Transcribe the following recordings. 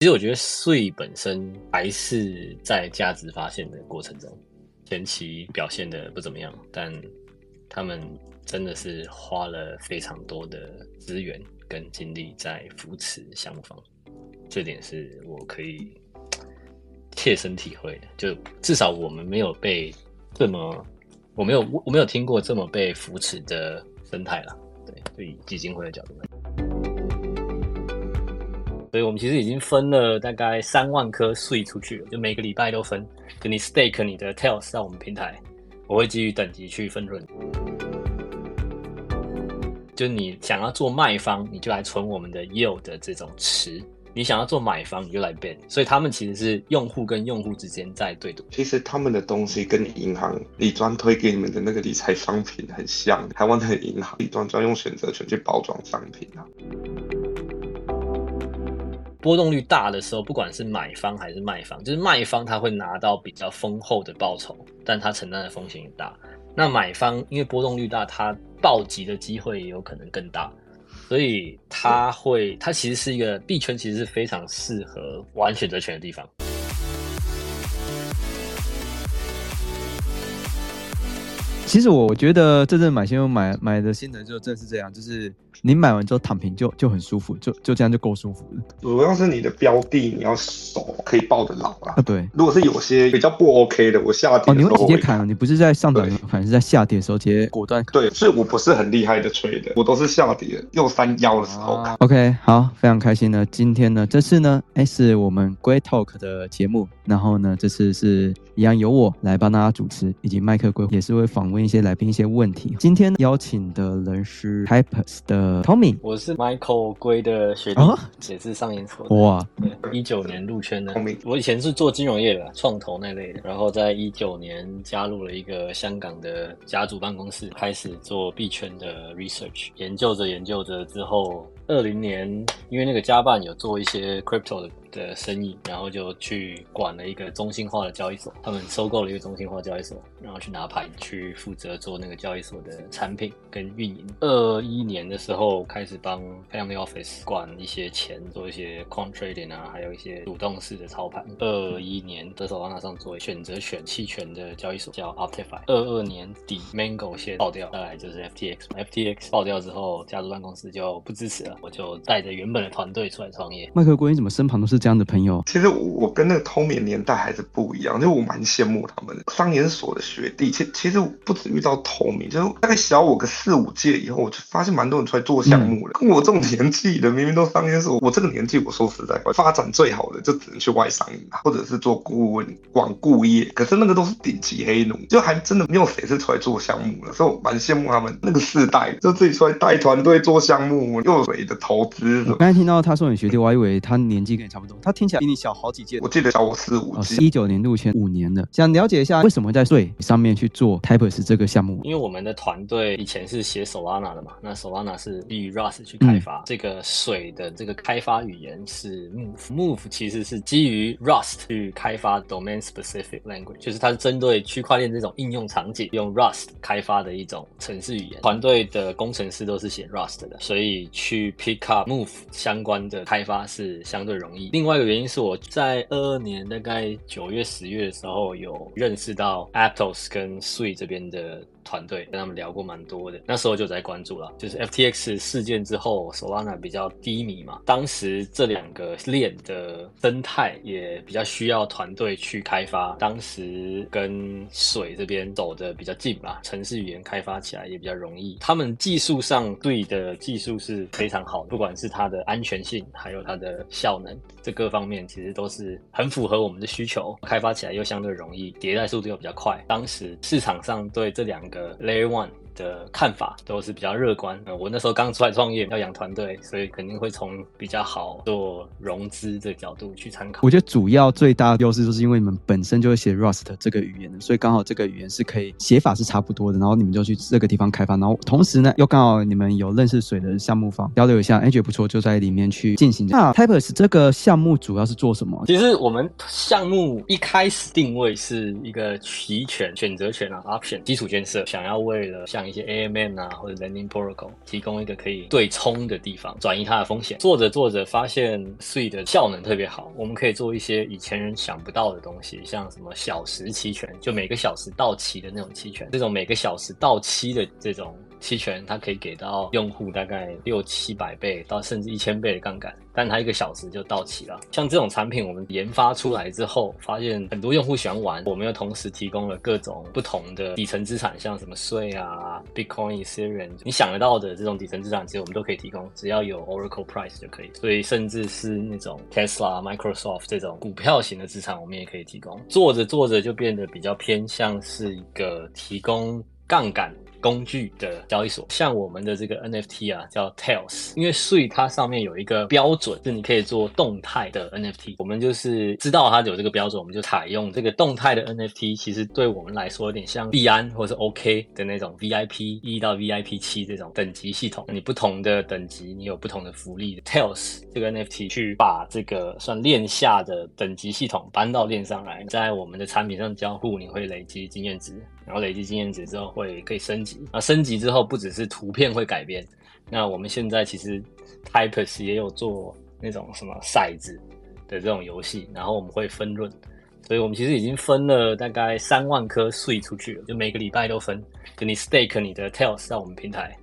其实我觉得税本身还是在价值发现的过程中，前期表现的不怎么样，但他们真的是花了非常多的资源跟精力在扶持项目方，这点是我可以切身体会的。就至少我们没有被这么，我没有我没有听过这么被扶持的生态了。对，对于基金会的角度来。所以我们其实已经分了大概三万颗税出去了，就每个礼拜都分。就你 stake 你的 tails 到我们平台，我会基于等级去分润。就你想要做卖方，你就来存我们的 yield 的这种池；你想要做买方，你就来 bet。所以他们其实是用户跟用户之间在对赌。其实他们的东西跟银行理专推给你们的那个理财商品很像，台湾的银行理专专用选择权去包装商品啊。波动率大的时候，不管是买方还是卖方，就是卖方他会拿到比较丰厚的报酬，但他承担的风险也大。那买方因为波动率大，它暴击的机会也有可能更大，所以它会，它其实是一个币圈，其实是非常适合玩选择权的地方。其实我觉得这阵买新闻买买的心得就正是这样，就是你买完之后躺平就就很舒服，就就这样就够舒服了。主要是你的标的你要手，可以抱得牢啊。对，如果是有些比较不 OK 的，我下跌哦，你会直接砍，啊，你不是在上涨，反正是在下跌的时候直接果断。对，所以我不是很厉害的吹的，我都是下跌又三幺的时候砍。OK，好，非常开心呢。今天呢，这次呢，哎，是我们 Great Talk 的节目，然后呢，这次是一样由我来帮大家主持，以及麦克龟也是会访问。一些来宾一些问题。今天邀请的人是 typers 的 Tommy，我是 Michael 龟的学弟，也是上研所。哇，一九年入圈的 Tommy，。我以前是做金融业的，创投那类的。然后在一九年加入了一个香港的家族办公室，开始做币圈的 research，研究着研究着之后，二零年因为那个家办有做一些 crypto 的。的生意，然后就去管了一个中心化的交易所，他们收购了一个中心化交易所，然后去拿牌，去负责做那个交易所的产品跟运营。二一年的时候开始帮 Family Office 管一些钱，做一些 Quant Trading 啊，还有一些主动式的操盘。二一年的时候拿上做选择选期权的交易所叫 Optify。二二年底 Mango 先爆掉，再来就是 FTX，FTX 爆掉之后，家族办公室就不支持了，我就带着原本的团队出来创业。麦克关于怎么身旁都是？这样的朋友，其实我跟那个通明年代还是不一样，就我蛮羡慕他们的商研所的学弟。其其实不止遇到通明，就是大概小我个四五届以后，我就发现蛮多人出来做项目了。跟我这种年纪的，明明都商研所，我这个年纪，我说实在话，发展最好的就只能去外商银行，或者是做顾问、管顾业。可是那个都是顶级黑奴，就还真的没有谁是出来做项目了。所以我蛮羡慕他们那个世代，就自己出来带团队做项目，又谁的投资。我刚才听到他说你学弟，我还以为他年纪跟你差不多。他听起来比你小好几届，我记得小我四五届。一九年入圈五年了，想了解一下为什么在税上面去做 Types 这个项目？因为我们的团队以前是写 Solana 的嘛，那 Solana 是基于 Rust 去开发这个水的这个开发语言是 Move，Move 其实是基于 Rust 去开发 Domain Specific Language，就是它是针对区块链这种应用场景用 Rust 开发的一种程式语言。团队的工程师都是写 Rust 的，所以去 Pick up Move 相关的开发是相对容易。另外一个原因是我在二二年大概九月十月的时候有认识到 Aptos 跟 Sui 这边的。团队跟他们聊过蛮多的，那时候就在关注了，就是 FTX 事件之后，Solana 比较低迷嘛，当时这两个链的生态也比较需要团队去开发，当时跟水这边走的比较近嘛，城市语言开发起来也比较容易，他们技术上对的技术是非常好，不管是它的安全性，还有它的效能，这各方面其实都是很符合我们的需求，开发起来又相对容易，迭代速度又比较快，当时市场上对这两个。Layer One 的看法都是比较乐观。我那时候刚出来创业，要养团队，所以肯定会从比较好做融资的角度去参考。我觉得主要最大的优势就是因为你们本身就会写 Rust 这个语言的，所以刚好这个语言是可以写法是差不多的，然后你们就去这个地方开发，然后同时呢又刚好你们有认识水的项目方交流一下，哎觉得不错，就在里面去进行。那 Types 这个项目主要是做什么？其实我们项目一开始定位是一个期权选择权啊，option 基础建设，想要为了像一些 AMN 啊或者 Lending Protocol，提供一个可以对冲的地方，转移它的风险。做着做着发现 Sui 的效能特别好，我们可以做一些以前人想不到的东西，像什么小时期权，就每个小时到期的那种期权，这种每个小时到期的这种。期权它可以给到用户大概六七百倍到甚至一千倍的杠杆，但它一个小时就到期了。像这种产品，我们研发出来之后，发现很多用户喜欢玩，我们又同时提供了各种不同的底层资产，像什么税啊、Bitcoin、Ethereum，你想得到的这种底层资产，其实我们都可以提供，只要有 Oracle Price 就可以。所以甚至是那种 Tesla、Microsoft 这种股票型的资产，我们也可以提供。做着做着就变得比较偏向是一个提供杠杆。工具的交易所，像我们的这个 NFT 啊，叫 Tails，因为税它上面有一个标准，是你可以做动态的 NFT。我们就是知道它有这个标准，我们就采用这个动态的 NFT。其实对我们来说，有点像币安或者是 OK 的那种 VIP 一到 VIP 七这种等级系统。你不同的等级，你有不同的福利。Tails 这个 NFT 去把这个算链下的等级系统搬到链上来，在我们的产品上交互，你会累积经验值。然后累积经验值之后会可以升级，那升级之后不只是图片会改变，那我们现在其实 Types 也有做那种什么骰子的这种游戏，然后我们会分论，所以我们其实已经分了大概三万颗税出去了，就每个礼拜都分，就你 stake 你的 Tails 在我们平台。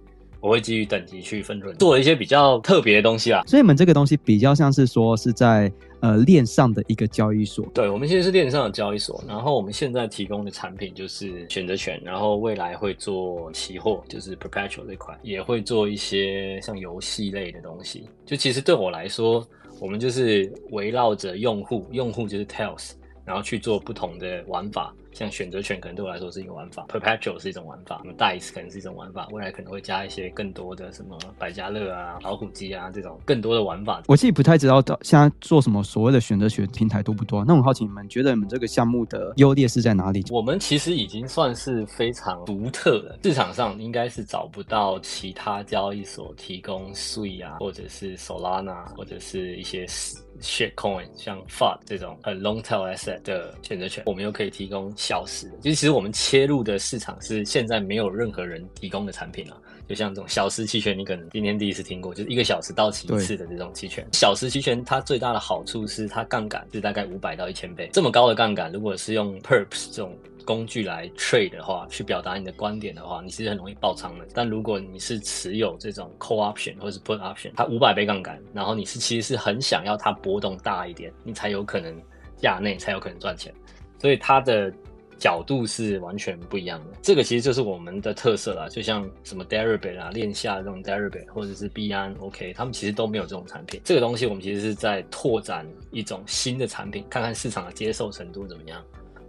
我会基于等级去分润，做了一些比较特别的东西啊。所以你们这个东西比较像是说是在呃链上的一个交易所。对，我们现在是链上的交易所，然后我们现在提供的产品就是选择权，然后未来会做期货，就是 perpetual 这块，也会做一些像游戏类的东西。就其实对我来说，我们就是围绕着用户，用户就是 tails，然后去做不同的玩法。像选择权可能对我来说是一个玩法，Perpetual 是一种玩法，什么 Dice 可能是一种玩法，未来可能会加一些更多的什么百家乐啊、老虎机啊这种更多的玩法。我自己不太知道现在做什么所谓的选择权平台多不多？那我好奇你们觉得你们这个项目的优劣势在哪里？我们其实已经算是非常独特的，市场上应该是找不到其他交易所提供 Sui 啊，或者是 Solana 或者是一些 Shitcoin 像 FUD 这种很 Long Tail Asset 的选择权，我们又可以提供。小时，其实其实我们切入的市场是现在没有任何人提供的产品了，就像这种小时期权，你可能今天第一次听过，就是一个小时到期一次的这种期权。小时期权它最大的好处是它杠杆是大概五百到一千倍，这么高的杠杆，如果是用 Perps 这种工具来 trade 的话，去表达你的观点的话，你其实很容易爆仓的。但如果你是持有这种 Call Option 或者是 Put Option，它五百倍杠杆，然后你是其实是很想要它波动大一点，你才有可能价内才有可能赚钱，所以它的。角度是完全不一样的，这个其实就是我们的特色啦。就像什么 Deribit 啊、链下这种 Deribit，或者是币安 OK，他们其实都没有这种产品。这个东西我们其实是在拓展一种新的产品，看看市场的接受程度怎么样。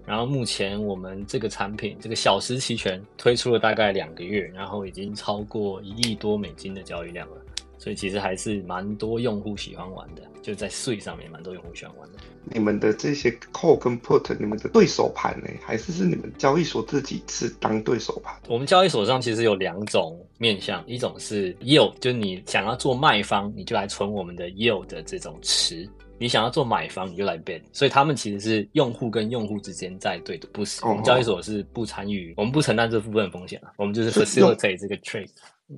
然后目前我们这个产品，这个小时期权推出了大概两个月，然后已经超过一亿多美金的交易量了。所以其实还是蛮多用户喜欢玩的，就在税上面蛮多用户喜欢玩的。你们的这些 call 跟 put，你们的对手盘呢，还是是你们交易所自己是当对手盘？我们交易所上其实有两种面向，一种是 yield，就是你想要做卖方，你就来存我们的 yield 的这种池；你想要做买方，你就来 bid，。所以他们其实是用户跟用户之间在对赌，不是我们交易所是不参与，我们不承担这部分风险了，我们就是 facilitate 这个 trade。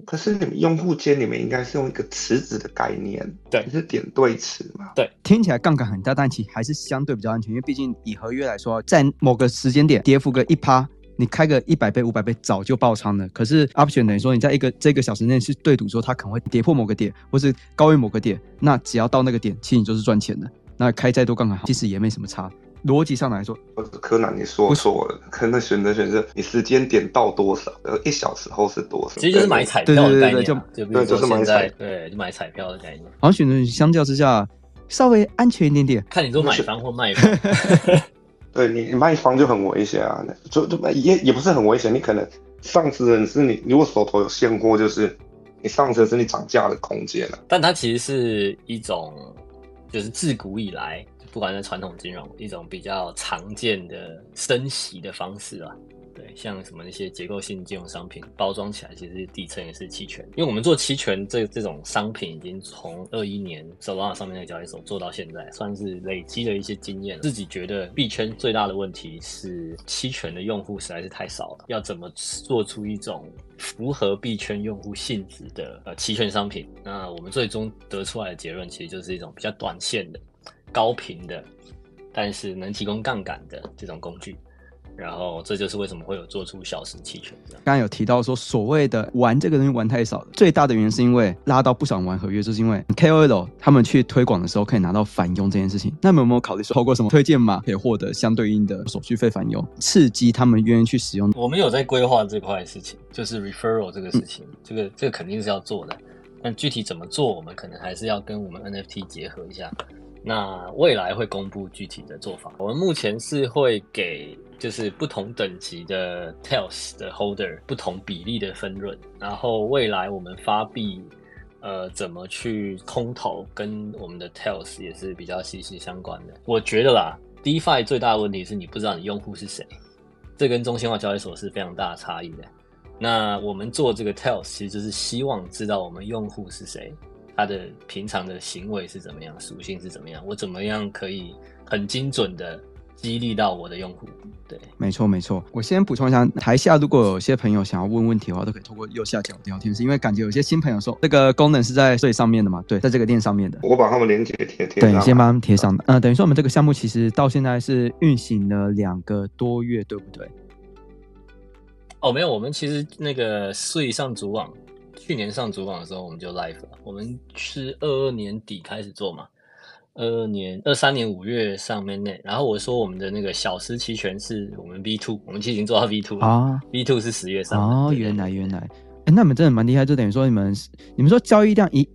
可是你们用户间，你们应该是用一个池子的概念，对，是点对池嘛？对，听起来杠杆很大，但其实还是相对比较安全，因为毕竟以合约来说，在某个时间点跌幅个一趴，你开个一百倍、五百倍早就爆仓了。可是 option 等于说你在一个这个小时内是对赌说它可能会跌破某个点，或是高于某个点，那只要到那个点，其实你就是赚钱的。那开再多杠杆，其实也没什么差。逻辑上来说，柯南你说错了，柯南选择选择你时间点到多少，呃，一小时后是多少？其实就是买彩票的概念，就对，就是买彩，对，就买彩票的概念。好像选择相较之下稍微安全一点点，看你做买房或卖房。对你卖房就很危险啊，就就也也不是很危险，你可能上次人是你，如果手头有现货，就是你上次是你涨价的空间了。但它其实是一种，就是自古以来。不管是传统金融一种比较常见的升息的方式啊，对，像什么那些结构性金融商品包装起来，其实底层也是期权。因为我们做期权这这种商品，已经从二一年 s o l a 上面那个交易所做到现在，算是累积了一些经验。自己觉得币圈最大的问题是期权的用户实在是太少了，要怎么做出一种符合币圈用户性质的呃期权商品？那我们最终得出来的结论，其实就是一种比较短线的、高频的，但是能提供杠杆的这种工具。然后这就是为什么会有做出小时期权。刚刚有提到说，所谓的玩这个东西玩太少了，最大的原因是因为拉到不想玩合约，就是因为 KOL 他们去推广的时候可以拿到返佣这件事情。那么有没有考虑说，透过什么推荐码可以获得相对应的手续费返佣，刺激他们愿意去使用？我们有在规划这块事情，就是 referral 这个事情，这个这个肯定是要做的。但具体怎么做，我们可能还是要跟我们 NFT 结合一下。那未来会公布具体的做法。我们目前是会给就是不同等级的 Tails 的 Holder 不同比例的分润，然后未来我们发币，呃，怎么去空投，跟我们的 Tails 也是比较息息相关的。我觉得啦，DeFi 最大的问题是你不知道你用户是谁，这跟中心化交易所是非常大的差异的。那我们做这个 Tails 其实就是希望知道我们用户是谁。他的平常的行为是怎么样，属性是怎么样？我怎么样可以很精准的激励到我的用户？对，没错没错。我先补充一下，台下如果有些朋友想要问问题的话，都可以通过右下角聊天室，因为感觉有些新朋友说这个功能是在最上面的嘛？对，在这个链上面的。我把他们连接贴贴。对，你先把他们贴上的。呃，等于说我们这个项目其实到现在是运行了两个多月，对不对？哦，没有，我们其实那个税上主网。去年上主网的时候，我们就 live 了。我们是二二年底开始做嘛，二二年、二三年五月上面内。然后我说我们的那个小时期权是我们 V two，我们其实已经做到 V two 了啊。V two 是十月上。哦，原来原来，哎，那你们真的蛮厉害，就等于说你们你们说交易量一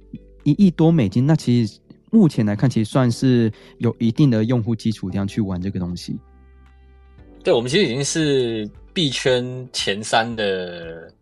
一亿多美金，那其实目前来看，其实算是有一定的用户基础这样去玩这个东西。对，我们其实已经是币圈前三的。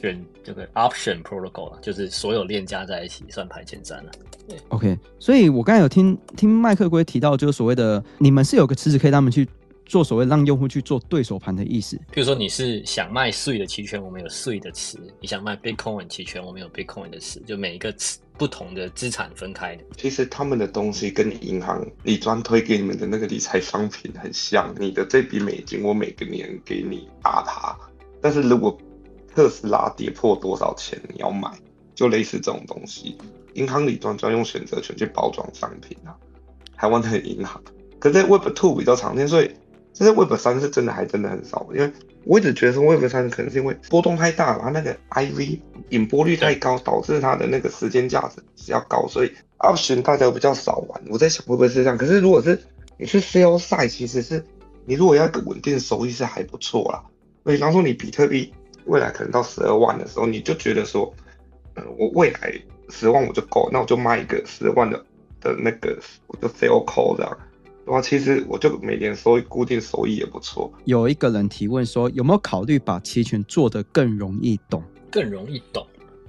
选这个 option protocol 了，就是所有链加在一起算排前三了。对，OK。所以我刚才有听听麦克龟提到，就是所谓的你们是有个池子可以让他们去做所谓让用户去做对手盘的意思。比如说你是想卖税的期权，我们有税的池；你想卖 Bitcoin 期权，我们有 Bitcoin 的池。就每一个池不同的资产分开的。其实他们的东西跟你银行你专推给你们的那个理财商品很像。你的这笔美金，我每个年给你打它，但是如果特斯拉跌破多少钱你要买，就类似这种东西。银行里专专用选择权去包装商品啊，台湾的银行。可是 Web Two 比较常见，所以这些 Web 三是真的还真的很少。因为我一直觉得说 Web 三可能是因为波动太大了，它那个 IV 引波率太高，导致它的那个时间价值比较高，所以 Option 大家比较少玩。我在想会不会是这样？可是如果是你是 Sell Side，其实是你如果要一个稳定收益是还不错啦。比方说你比特币。未来可能到十二万的时候，你就觉得说，嗯，我未来十万我就够，那我就卖一个十万的的那个，我就 sell call 这样，然后其实我就每年收益固定收益也不错。有一个人提问说，有没有考虑把期权做得更容易懂？更容易懂？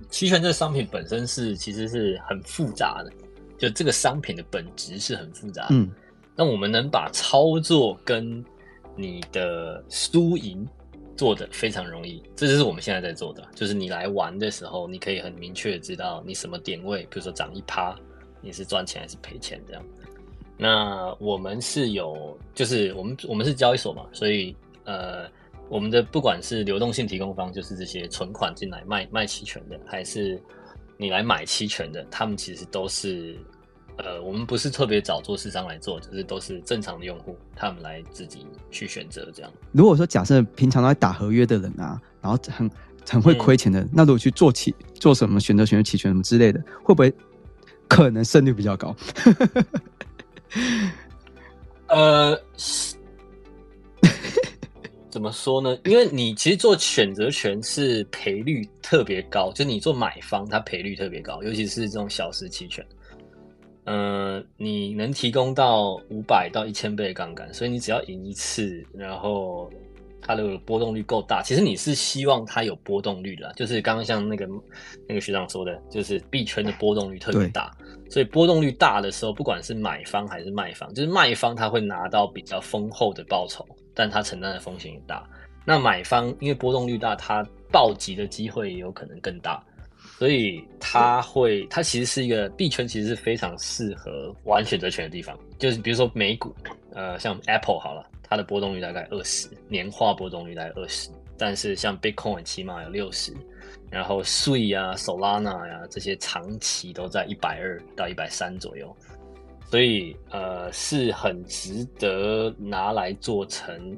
期权这个商品本身是其实是很复杂的，就这个商品的本质是很复杂。嗯，那我们能把操作跟你的输赢。做的非常容易，这就是我们现在在做的。就是你来玩的时候，你可以很明确知道你什么点位，比如说涨一趴，你是赚钱还是赔钱这样。那我们是有，就是我们我们是交易所嘛，所以呃，我们的不管是流动性提供方，就是这些存款进来卖卖期权的，还是你来买期权的，他们其实都是。呃，我们不是特别找做市商来做，就是都是正常的用户，他们来自己去选择这样。如果说假设平常都在打合约的人啊，然后很很会亏钱的，那如果去做期做什么选择权、期权什么之类的，会不会可能胜率比较高？呃，怎么说呢？因为你其实做选择权是赔率特别高，就你做买方，它赔率特别高，尤其是这种小时期权。嗯，你能提供到五百到一千倍的杠杆，所以你只要赢一次，然后它的波动率够大，其实你是希望它有波动率的，就是刚刚像那个那个学长说的，就是币圈的波动率特别大，所以波动率大的时候，不管是买方还是卖方，就是卖方他会拿到比较丰厚的报酬，但他承担的风险也大。那买方因为波动率大，它暴击的机会也有可能更大，所以它会，它其实是一个币圈，其实是非常适合玩选择权的地方。就是比如说美股，呃，像 Apple 好了，它的波动率大概二十，年化波动率大概二十，但是像 Bitcoin 起码有六十，然后 Sui 啊、Solana 呀这些长期都在一百二到一百三左右。所以，呃，是很值得拿来做成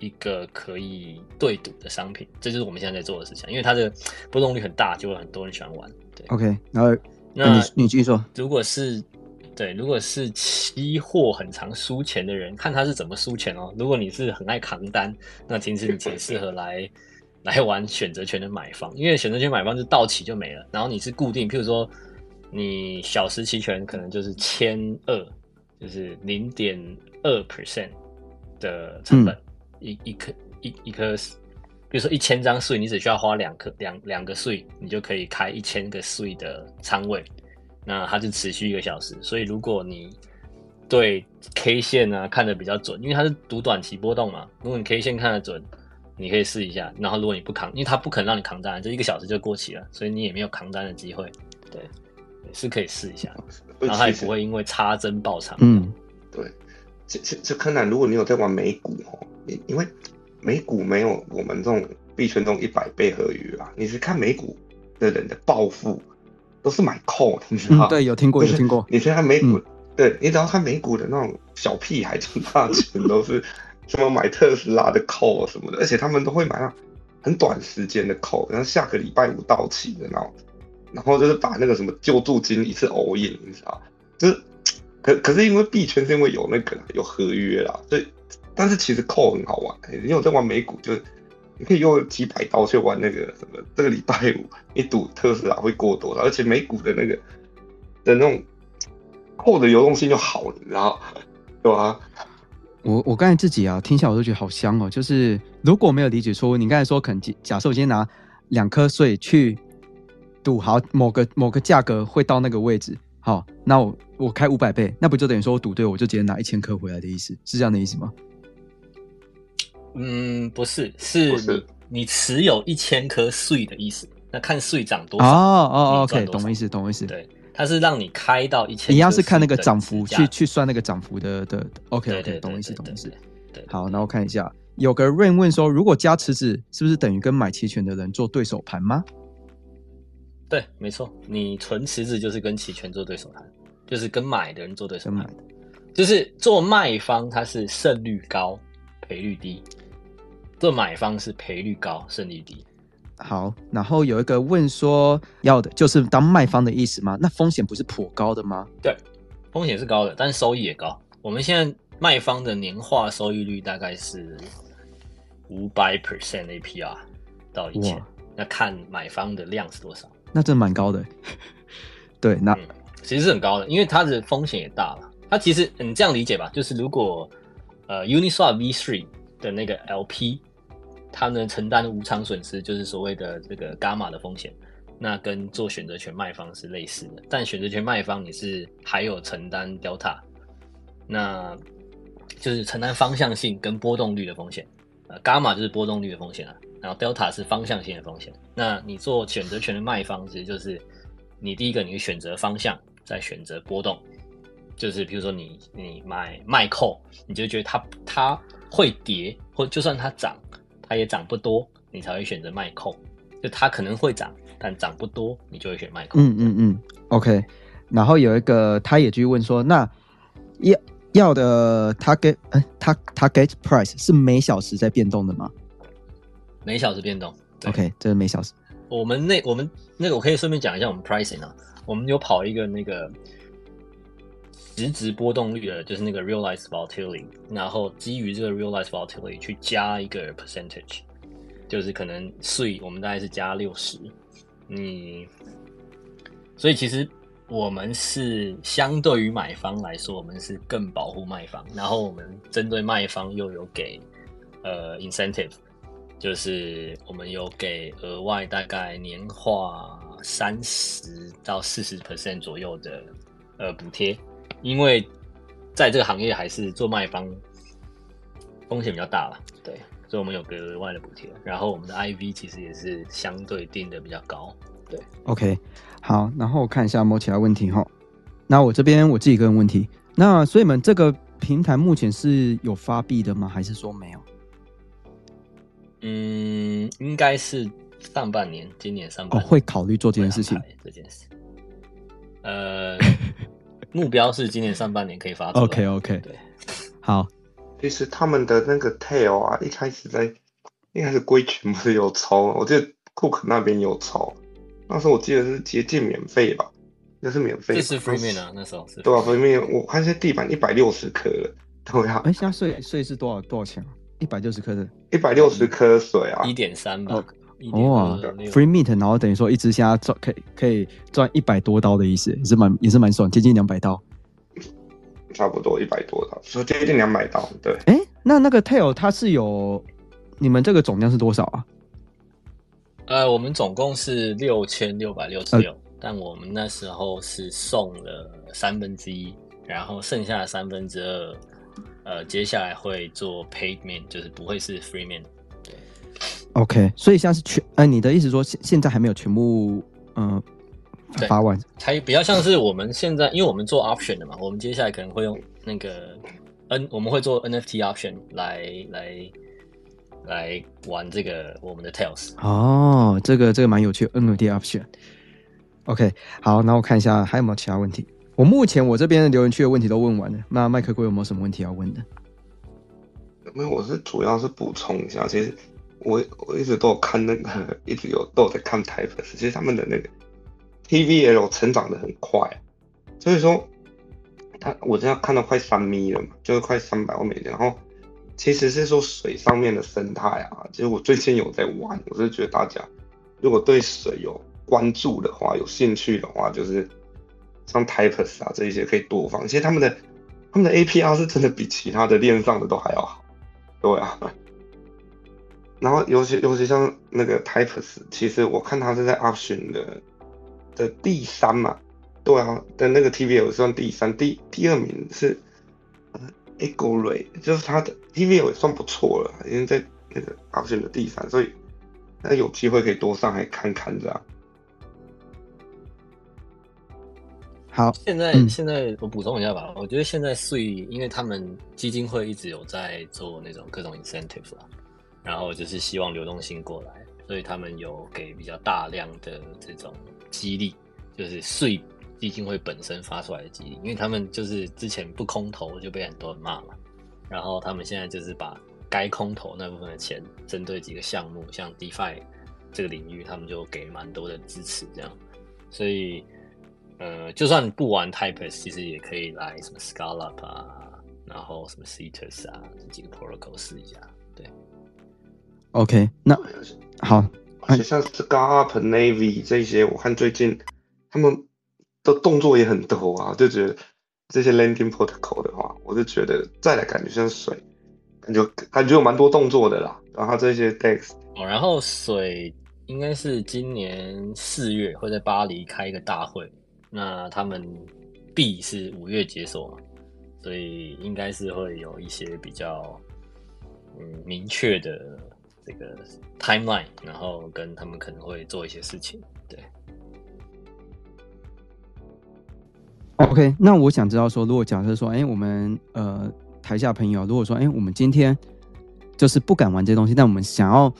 一个可以对赌的商品，这就是我们现在在做的事情。因为它的波动率很大，就会很多人喜欢玩。对，OK，然后那你你继续说。如果是对，如果是期货很常输钱的人，看他是怎么输钱哦。如果你是很爱扛单，那其实你挺适合来 来玩选择权的买方，因为选择权买方是到期就没了，然后你是固定，譬如说。你小时期权可能就是千二，就是零点二 percent 的成本，一一颗一一颗，比如说一千张税，你只需要花两颗两两个税，你就可以开一千个税的仓位，那它就持续一个小时。所以如果你对 K 线啊看的比较准，因为它是读短期波动嘛，如果你 K 线看得准，你可以试一下。然后如果你不扛，因为它不可能让你扛单，就一个小时就过期了，所以你也没有扛单的机会。对。是可以试一下，然后它也不会因为差针爆仓。嗯，对，这这这柯南，如果你有在玩美股哦，因因为美股没有我们这种币圈这种一百倍合约啊，你是看美股的人的暴富都是买 call，你知道对，有听过，有听过。你现在美股，对你只要看美股的那种小屁孩赚大钱，都是什么买特斯拉的 call 什么的，而且他们都会买那很短时间的 call，然后下个礼拜五到期的那种。然后就是把那个什么救助金一次 all in，你知道？就是，可可是因为币圈是因为有那个有合约啦，所以，但是其实扣很好玩。你有在玩美股，就是你可以用几百刀去玩那个什么，这个礼拜五你赌特斯拉会过多少，而且美股的那个的那种扣的流动性就好，你知道？对吧？我我刚才自己啊听起来我都觉得好香哦。就是如果没有理解错误，你刚才说肯假设我今天拿两颗税去。赌好某个某个价格会到那个位置，好，那我我开五百倍，那不就等于说我赌对，我就直接拿一千颗回来的意思，是这样的意思吗？嗯，不是，是你你持有一千颗税的意思，那看税涨多少哦哦，OK，懂意思，懂意思。对，它是让你开到一千，你要是看那个涨幅去去算那个涨幅的的，OK OK，懂意思，懂意思。对，好，那我看一下，有个 Rain 问说，如果加池子，是不是等于跟买期权的人做对手盘吗？对，没错，你存池子就是跟期权做对手盘，就是跟买的人做对手盘，就是做卖方它是胜率高，赔率低；做买方是赔率高，胜率低。好，然后有一个问说，要的就是当卖方的意思吗？那风险不是颇高的吗？对，风险是高的，但是收益也高。我们现在卖方的年化收益率大概是五百 percent APR 到一千，那看买方的量是多少。那真蛮高的，对，那其实是很高的，因为它的风险也大了。它其实你这样理解吧，就是如果呃 Uniswap V3 的那个 LP，它能承担的无偿损失，就是所谓的这个伽马的风险，那跟做选择权卖方是类似的。但选择权卖方你是还有承担 Delta，那就是承担方向性跟波动率的风险。呃，伽马就是波动率的风险啊。然后 delta 是方向性的风险。那你做选择权的卖方，其实就是你第一个，你选择方向，再选择波动。就是比如说你你买卖扣，你就觉得它它会跌，或就算它涨，它也涨不多，你才会选择卖空。就它可能会涨，但涨不多，你就会选卖空。嗯嗯嗯，OK。然后有一个他也继续问说，那要要的 target，嗯，他 target price 是每小时在变动的吗？每小时变动，OK，这是每小时。我们那我们那个我可以顺便讲一下我们 pricing 啊，我们有跑一个那个实质波动率的，就是那个 realized volatility，然后基于这个 realized volatility 去加一个 percentage，就是可能税我们大概是加六十，嗯，所以其实我们是相对于买方来说，我们是更保护卖方，然后我们针对卖方又有给呃 incentive。就是我们有给额外大概年化三十到四十 percent 左右的呃补贴，因为在这个行业还是做卖方风险比较大了。对，所以我们有个额外的补贴。然后我们的 IV 其实也是相对定的比较高。对，OK，好，然后我看一下有没有其他问题哈。那我这边我自己个人问题，那所以你们这个平台目前是有发币的吗？还是说没有？嗯，应该是上半年，今年上半哦，会考虑做这件事情这件事。呃，目标是今年上半年可以发出。OK OK，对，好，其实他们的那个 tail 啊，一开始在一开始规群不是有抽，我记得库克那边有抽，那时候我记得是接近免费吧，那是免费吧，这是 free man 啊，那时候是对啊 free，free man，我看现在地板一百六十颗了，对啊。哎，，现在税税是多少多少钱啊？一百六十克的。一百六十颗水啊，一点三吧哇。，free meat，然后等于说一只虾赚可以可以赚一百多刀的意思，也是蛮也是蛮爽，接近两百刀。差不多一百多刀，说接近两百刀，对，哎，那那个 tail 它是有你们这个总量是多少啊？呃，我们总共是六千六百六十呃六，但我们那时候是送了三分之一，然后剩下的三分之二，呃，接下来会做 paid man，就是不会是 free man。OK，所以像是全，呃，你的意思说现现在还没有全部，嗯、对发完还比较像是我们现在，因为我们做 option 的嘛，我们接下来可能会用那个 N，我们会做 NFT option 来来来玩这个我们的 tails。哦，这个这个蛮有趣的，NFT option。OK，好，那我看一下还有没有其他问题。我目前我这边的留言区的问题都问完了，那麦克龟有没有什么问题要问的？没有，我是主要是补充一下，其实我我一直都有看那个，一直有都有在看 Types，其实他们的那个 TVL 成长的很快，所以说他我现在看到快三米了嘛，就是快三百万美金，然后其实是说水上面的生态啊，其实我最近有在玩，我是觉得大家如果对水有关注的话，有兴趣的话，就是像 Types 啊这一些可以多放，其实他们的他们的 APR 是真的比其他的链上的都还要好。对啊，然后尤其尤其像那个 Types，其实我看他是在 Option 的的第三嘛，对啊，的那个 TVL 算第三，第第二名是呃 Eagle Ray，就是他的 TVL 也算不错了，已经在那个 Option 的第三，所以那有机会可以多上来看看这样。好，现在、嗯现在我补充一下吧，我觉得现在税，因为他们基金会一直有在做那种各种 incentive 啦，然后就是希望流动性过来，所以他们有给比较大量的这种激励，就是税基金会本身发出来的激励，因为他们就是之前不空投就被很多人骂嘛，然后他们现在就是把该空投那部分的钱，针对几个项目，像 DeFi 这个领域，他们就给蛮多的支持，这样，所以。呃，就算不玩 typers 其实也可以来什么 Scalp 啊，然后什么 Cetus 啊，这几个 protocol 试一下。对，OK，那好，而且像 Scarp、Navy 这些，我看最近他们的动作也很多啊，就觉得这些 Landing Protocol 的话，我就觉得再来感觉像水，感觉感觉有蛮多动作的啦。然后这些 Dex 哦，然后水应该是今年四月会在巴黎开一个大会，那他们 B 是五月解锁嘛，所以应该是会有一些比较嗯明确的这个 timeline，然后跟他们可能会做一些事情。对，OK，那我想知道说，如果假设说，哎、我们呃台下朋友，如果说，哎、我们今天就是不敢玩这些东西，但我们想要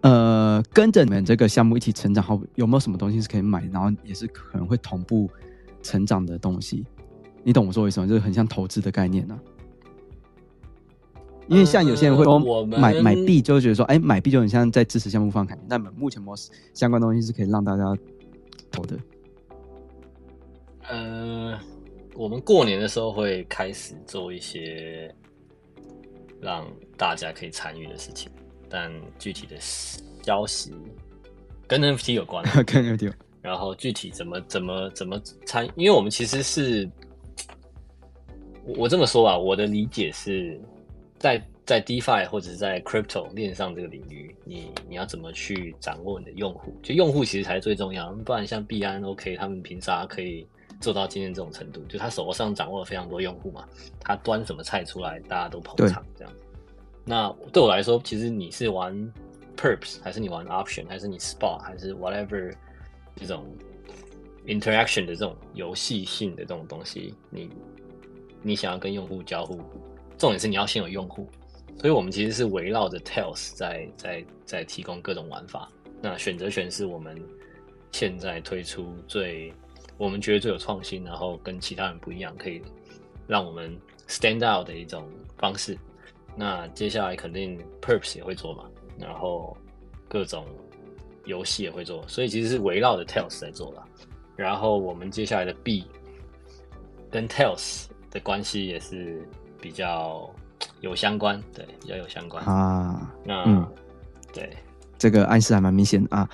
呃跟着你们这个项目一起成长，好，有没有什么东西是可以买，然后也是可能会同步成长的东西？你懂我说为什么？就是很像投资的概念呢、因为像有些人会说买买币，就会觉得说，哎、买币就很像在支持项目方感觉。但目前模式相关东西是可以让大家投的。呃，我们过年的时候会开始做一些让大家可以参与的事情，但具体的消息跟 NFT 有关，跟 NFT 然后具体怎么怎么怎么参，因为我们其实是，我我这么说吧，我的理解是在在 DeFi 或者是在 Crypto 链上这个领域，你你要怎么去掌握你的用户？就用户其实才是最重要，不然像币安 OK 他们凭啥可以做到今天这种程度？就他手上掌握了非常多用户嘛，他端什么菜出来，大家都捧场这样。那对我来说，其实你是玩 perps 还是你玩 option 还是你 spot 还是 whatever 这种 interaction 的这种游戏性的这种东西，你你想要跟用户交互，重点是你要先有用户。所以我们其实是围绕着 Tails 在在在提供各种玩法。那选择权是我们现在推出最我们觉得最有创新，然后跟其他人不一样，可以让我们 stand out 的一种方式。那接下来肯定 Perps 也会做嘛，然后各种游戏也会做，所以其实是围绕着 Tails 在做的。然后我们接下来的 B 跟 Tails 的关系也是比较有相关，对，比较有相关啊。那嗯对，这个暗示还蛮明显的啊。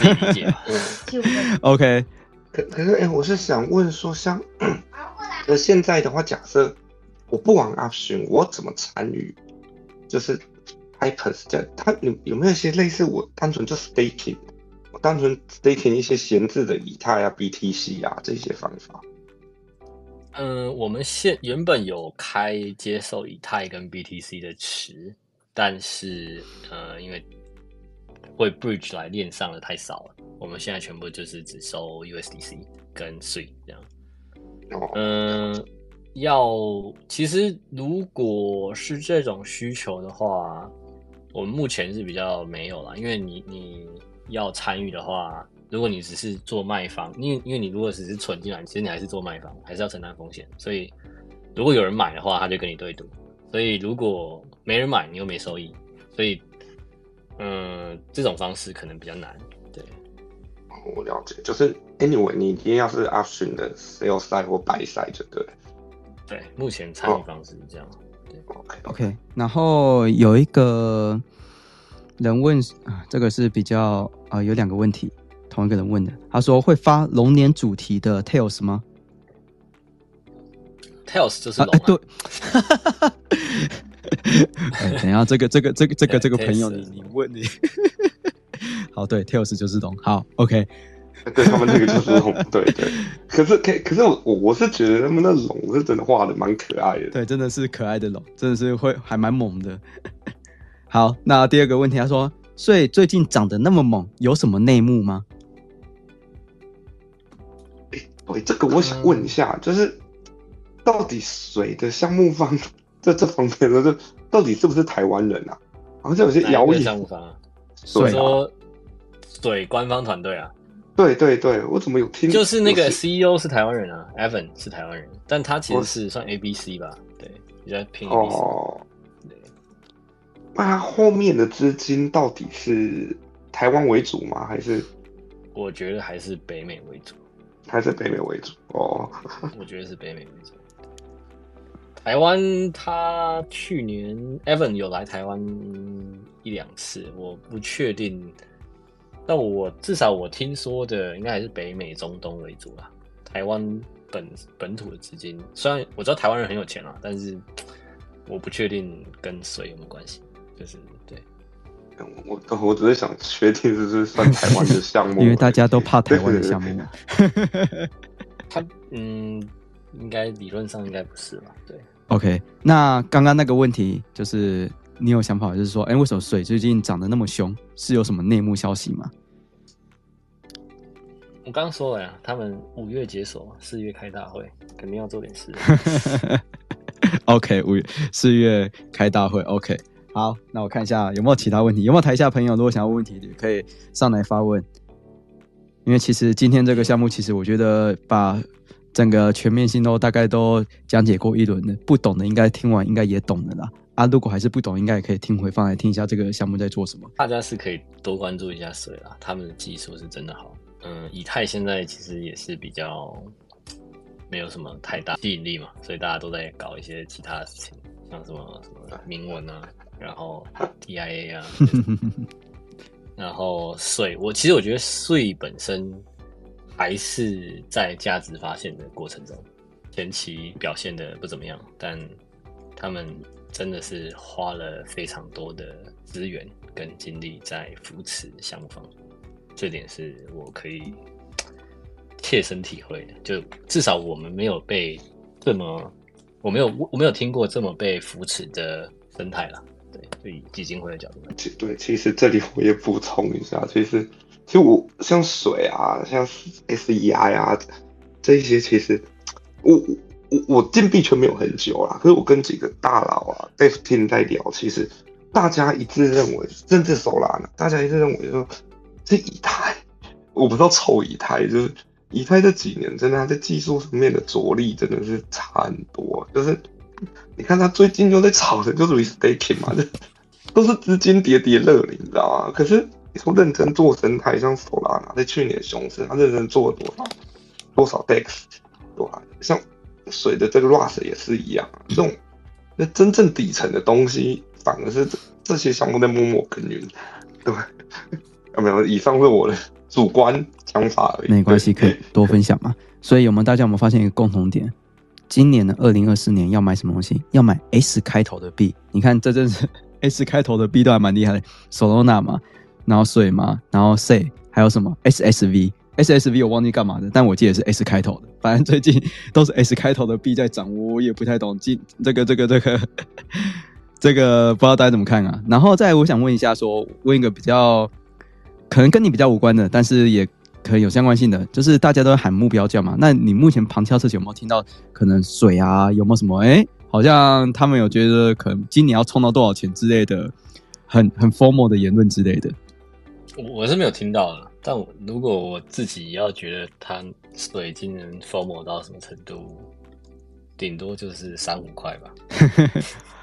理解 OK，可可是，哎、我是想问说，像呃现在的话，假设我不玩 option，我怎么参与？就是 Hypers 这样，它有有没有一些类似我单纯就 staking，我单纯 staking 一些闲置的以太啊、BTC 啊这些方法？嗯，我们现原本有开接受以太跟 BTC 的池，但是呃，因为会 bridge 来链上的太少了，我们现在全部就是只收 USDC 跟 SUI 这样。哦，嗯，要其实如果是这种需求的话，我们目前是比较没有啦，因为你你要参与的话，如果你只是做卖方，因为因为你如果只是存进来，其实你还是做卖方，还是要承担风险，所以如果有人买的话，他就跟你对赌，所以如果没人买，你又没收益，所以嗯，这种方式可能比较难，对。我了解，就是 anyway，你一定要是 option 的 sell side 或 buy side 就对。对，目前参与方式是这样。OK，OK，然后有一个人问啊，这个是比较啊、呃有两个问题，同一个人问的。他说会发龙年主题的 Tails 吗？Tails 就是龙、对。哎等一下，这个这个这个这个对这个朋友你你问你，好，对，Tails 就是龙，好，OK，对他们那个就是龙，对对。可是可可是我我我是觉得他们那龙是真的画的蛮可爱的。对，真的是可爱的龙，真的是会还蛮猛的。好，那第二个问题，他说，所以最近长得那么猛，有什么内幕吗？对，这个我想问一下，就是到底水的项目方 在这方面的，这到底是不是台湾人啊？好像有些谣言项言。目方啊？水啊，说水官方团队啊，对对对，我怎么有听？就是那个 CEO 是台湾人啊，Evan 是台湾人，但他其实是算 ABC 吧，对，比较偏 ABC。哦。对，那他后面的资金到底是台湾为主吗？还是我觉得还是北美为主，还是北美为主？哦，我觉得是北美为主。台湾他去年 Evan 有来台湾一两次，我不确定，但我至少我听说的应该还是北美、中东为主啦。台湾本本土的资金，虽然我知道台湾人很有钱啊，但是我不确定跟水有没有关系。就是，我 我只是想确定是不是算台湾的项目，因为大家都怕台湾的项目。他嗯，应该理论上应该不是吧？对，OK，那刚刚那个问题就是你有想法，就是说，哎、为什么水最近涨得那么凶？是有什么内幕消息吗？我刚刚说了呀，他们五月解锁，四月开大会，肯定要做点事。OK，五月四月开大会。OK，好，那我看一下有没有其他问题，有没有台下朋友如果想要问问题的，可以上来发问。因为其实今天这个项目，其实我觉得把整个全面性都大概都讲解过一轮的，不懂的应该听完应该也懂了啦。啊，如果还是不懂，应该也可以听回放来听一下这个项目在做什么。大家是可以多关注一下水啦，他们的技术是真的好。嗯，以太现在其实也是比较没有什么太大吸引力嘛，所以大家都在搞一些其他的事情，像什么什么铭文啊，然后 TIA 啊，然后税，我其实我觉得税本身还是在价值发现的过程中，前期表现的不怎么样，但他们真的是花了非常多的资源跟精力在扶持项目方，这点是我可以切身体会的。就至少我们没有被这么我没有我没有听过这么被扶持的生态了。对，就以基金会的角度来其对，其实这里我也补充一下，其实其实我像水啊，像 SEI 啊这一些，其实我我我进币圈没有很久啦，可是我跟几个大佬啊 d e f team 在聊，其实大家一致认为，甚至手拉呢，大家一致认为说，这以太，我不知道臭以太，就是以太这几年真的它在技术层面的着力真的是差很多，就是。你看他最近又在炒的，就是 restaking 嘛，这 都是资金叠叠乐，你知道吗？可是你说认真做生态，像 Solana 在去年熊市，他认真做了多少多少 DEX，对吧？像水的这个 Rust 也是一样，这种那真正底层的东西，反而是这些项目在默默耕耘，对？没有？以上是我的主观想法而已，没关系，可以多分享嘛。所以我们大家有没有发现一个共同点？今年的二零二四年要买什么东西？要买 S 开头的币。你看，这真是 S 开头的币都还蛮厉害的，Solana 嘛，然后水嘛，然后 C 还有什么 SSV？SSV 我忘记干嘛的，但我记得是 S 开头的。反正最近都是 S 开头的币在涨，我也不太懂。今这个这个这个 这个不知道大家怎么看啊？然后再我想问一下，说问一个比较可能跟你比较无关的，但是也。可能有相关性的，就是大家都喊目标价嘛。那你目前旁敲侧击有没有听到可能水啊？有没有什么？哎，好像他们有觉得可能今年要冲到多少钱之类的，很很 formal 的言论之类的。我是没有听到的，但如果我自己要觉得它水今年 formal 到什么程度，顶多就是三五块吧。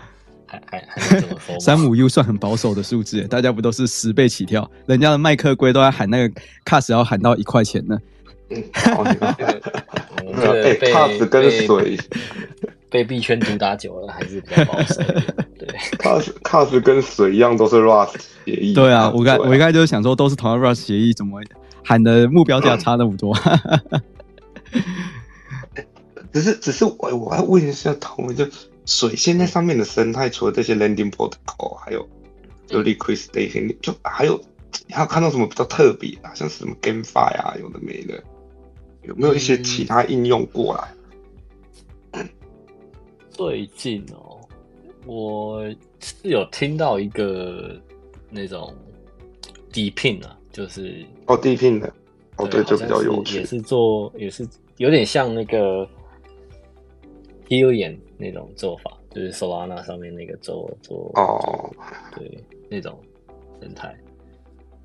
还还还怎么说？三五 U 算很保守的数字，大家不都是十倍起跳？人家的麦克龟都在喊那个 cast 要喊到一块钱呢。嗯，对，cast 跟水被币圈毒打久了，还是比较保守。对，cast cast 跟水一样，都是 Rust 协议。对啊，我刚我一开始就是想说，都是同样 Rust 协议，怎么喊的目标价差那么多？只是只是我我要问一下同就。水现在上面的生态，除了这些 landing protocol，还有就 liquid staking，就还有你还有看到什么比较特别的，像是什么 GameFi 啊，有的没的，有没有一些其他应用过来？最近哦，我是有听到一个那种 Deepin 啊，就是哦 Deepin 的，哦对，就比较有趣，也是做也是有点像那个 Helium。那种做法就是 Solana 上面那个做做哦，对那种生态。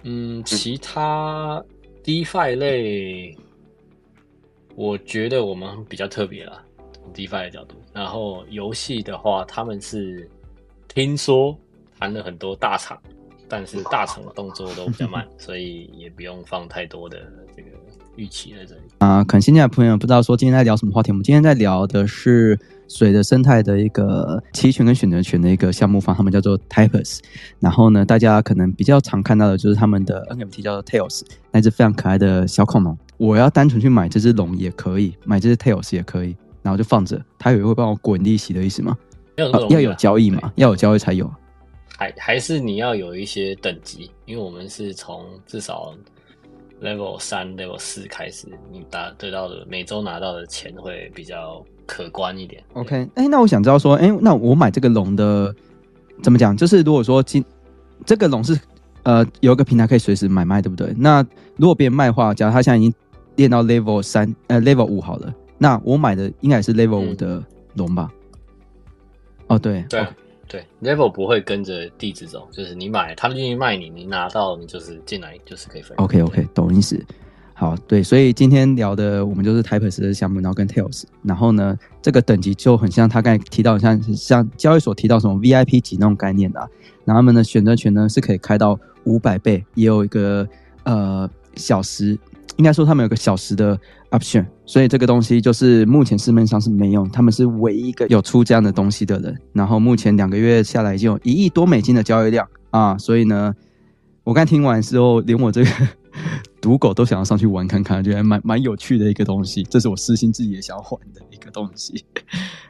嗯，其他 DeFi 类，我觉得我们比较特别啦，从 DeFi 的角度。然后游戏的话，他们是听说谈了很多大厂，但是大厂的动作都比较慢，所以也不用放太多的这个预期在这里。啊，可能现在的朋友不知道说今天在聊什么话题，我们今天在聊的是。水的生态的一个期权跟选择权的一个项目方，他们叫做 Typers。然后呢，大家可能比较常看到的就是他们的 NFT 叫做 Tails，那只非常可爱的小恐龙。我要单纯去买这只龙也可以，买这只 Tails 也可以，然后就放着。它有会帮我滚利息的意思吗？要有交易嘛？要有交易才有。还还是你要有一些等级，因为我们是从至少 Level 三、Level 四开始，你达得到的每周拿到的钱会比较。可观一点。OK，哎，那我想知道说，哎，那我买这个龙的怎么讲？就是如果说今这个龙是呃有一个平台可以随时买卖，对不对？那如果别人卖的话，假如他现在已经练到 Level 三呃 Level 五好了，那我买的应该也是 Level 五的龙吧？哦，对对对，Level 不会跟着地址走，就是你买，他愿意卖你，你拿到你就是进来就是可以分。OK OK，懂意思。好，对，所以今天聊的我们就是 Types 的项目，然后跟 Tails，然后呢，这个等级就很像他刚才提到，像像交易所提到什么 VIP 级那种概念的，然后他们的选择权呢是可以开到五百倍，也有一个呃小时，应该说他们有个小时的 option，所以这个东西就是目前市面上是没有，他们是唯一一个有出这样的东西的人，然后目前两个月下来已经有一亿多美金的交易量啊，所以呢，我刚听完之后，连我这个。赌狗都想要上去玩看看，觉得蛮蛮有趣的一个东西，这是我私心自己也想要玩的一个东西。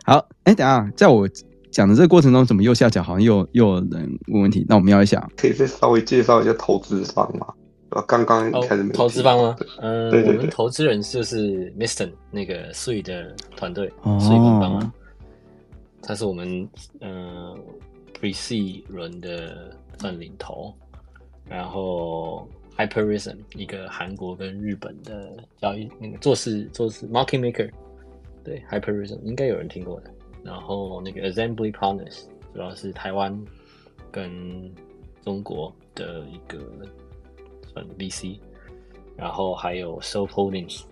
好，哎，等下，在我讲的这个过程中，怎么右下角好像又又有人问问题？那我们要一下，可以再稍微介绍一下投资方吗？刚刚开始投资方吗？嗯，我们投资人就是 Miston 那个 s 的团队，所以方啊。他是我们呃 Pre C 轮的算领头，然后 Hyperism 一个韩国跟日本的交易那个做事做事 Market Maker，对 Hyperism 应该有人听过的，然后那个 Assembly Partners 主要是台湾跟中国的一个算 VC，然后还有 Soul Holdings。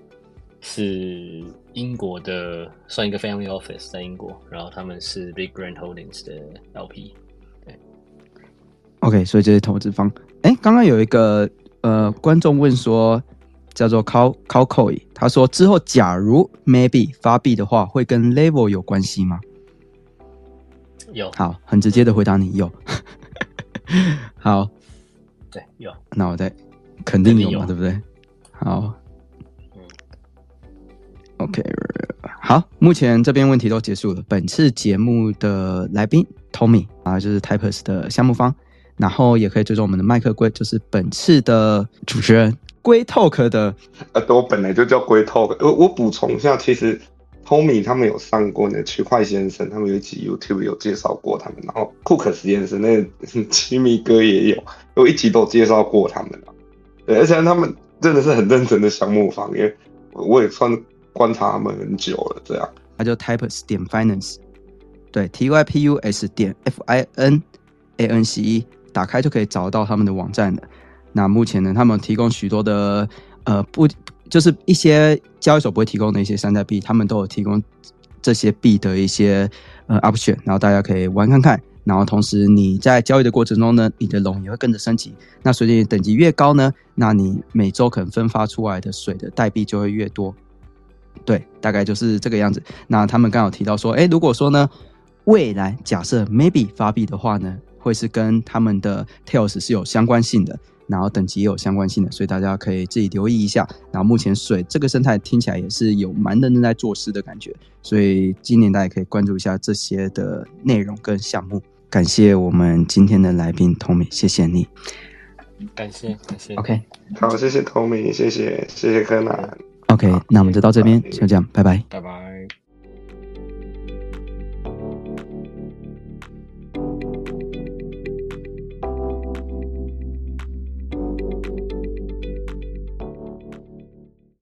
是英国的，算一个 family office 在英国，然后他们是 Big Grand Holdings 的 LP。对，OK，所以这是投资方。哎，刚刚有一个呃观众问说，叫做 Cow Cow Coy，他说之后假如 maybe 发币的话，会跟 Level 有关系吗？有。好，很直接的回答你有。好，对，有。那我再肯定有嘛，对不对？好。OK，好，目前这边问题都结束了。本次节目的来宾 Tommy 啊，就是 Typers 的项目方，然后也可以追踪我们的麦克龟，就是本次的主持人龟 Talk 的。呃，我本来就叫龟 Talk。我我补充一下，其实 Tommy 他们有上过那区块先生，他们有一集 YouTube 有介绍过他们，然后库克实验室那奇 米哥也有，有一集都介绍过他们了。对，而且他们真的是很认真的项目方，因为我也算。观察他们很久了，这样，它叫 Types 点 Finance，对，T Y P U S 点 F I N A N C E，打开就可以找到他们的网站的。那目前呢，他们提供许多的呃不，就是一些交易所不会提供的一些山寨币，他们都有提供这些币的一些呃 option，然后大家可以玩看看。然后同时你在交易的过程中呢，你的龙也会跟着升级。那随着等级越高呢，那你每周可能分发出来的水的代币就会越多。对，大概就是这个样子。那他们刚好提到说，哎，如果说呢，未来假设 maybe 发币的话呢，会是跟他们的 tails 是有相关性的，然后等级也有相关性的，所以大家可以自己留意一下。然后目前水这个生态听起来也是有蛮认真在做事的感觉，所以今年大家可以关注一下这些的内容跟项目。感谢我们今天的来宾 Tommy，谢谢你。感谢感谢。OK，好，谢谢 Tommy，谢谢谢谢柯南。OK，那我们就到这边，就这样，拜拜，拜拜。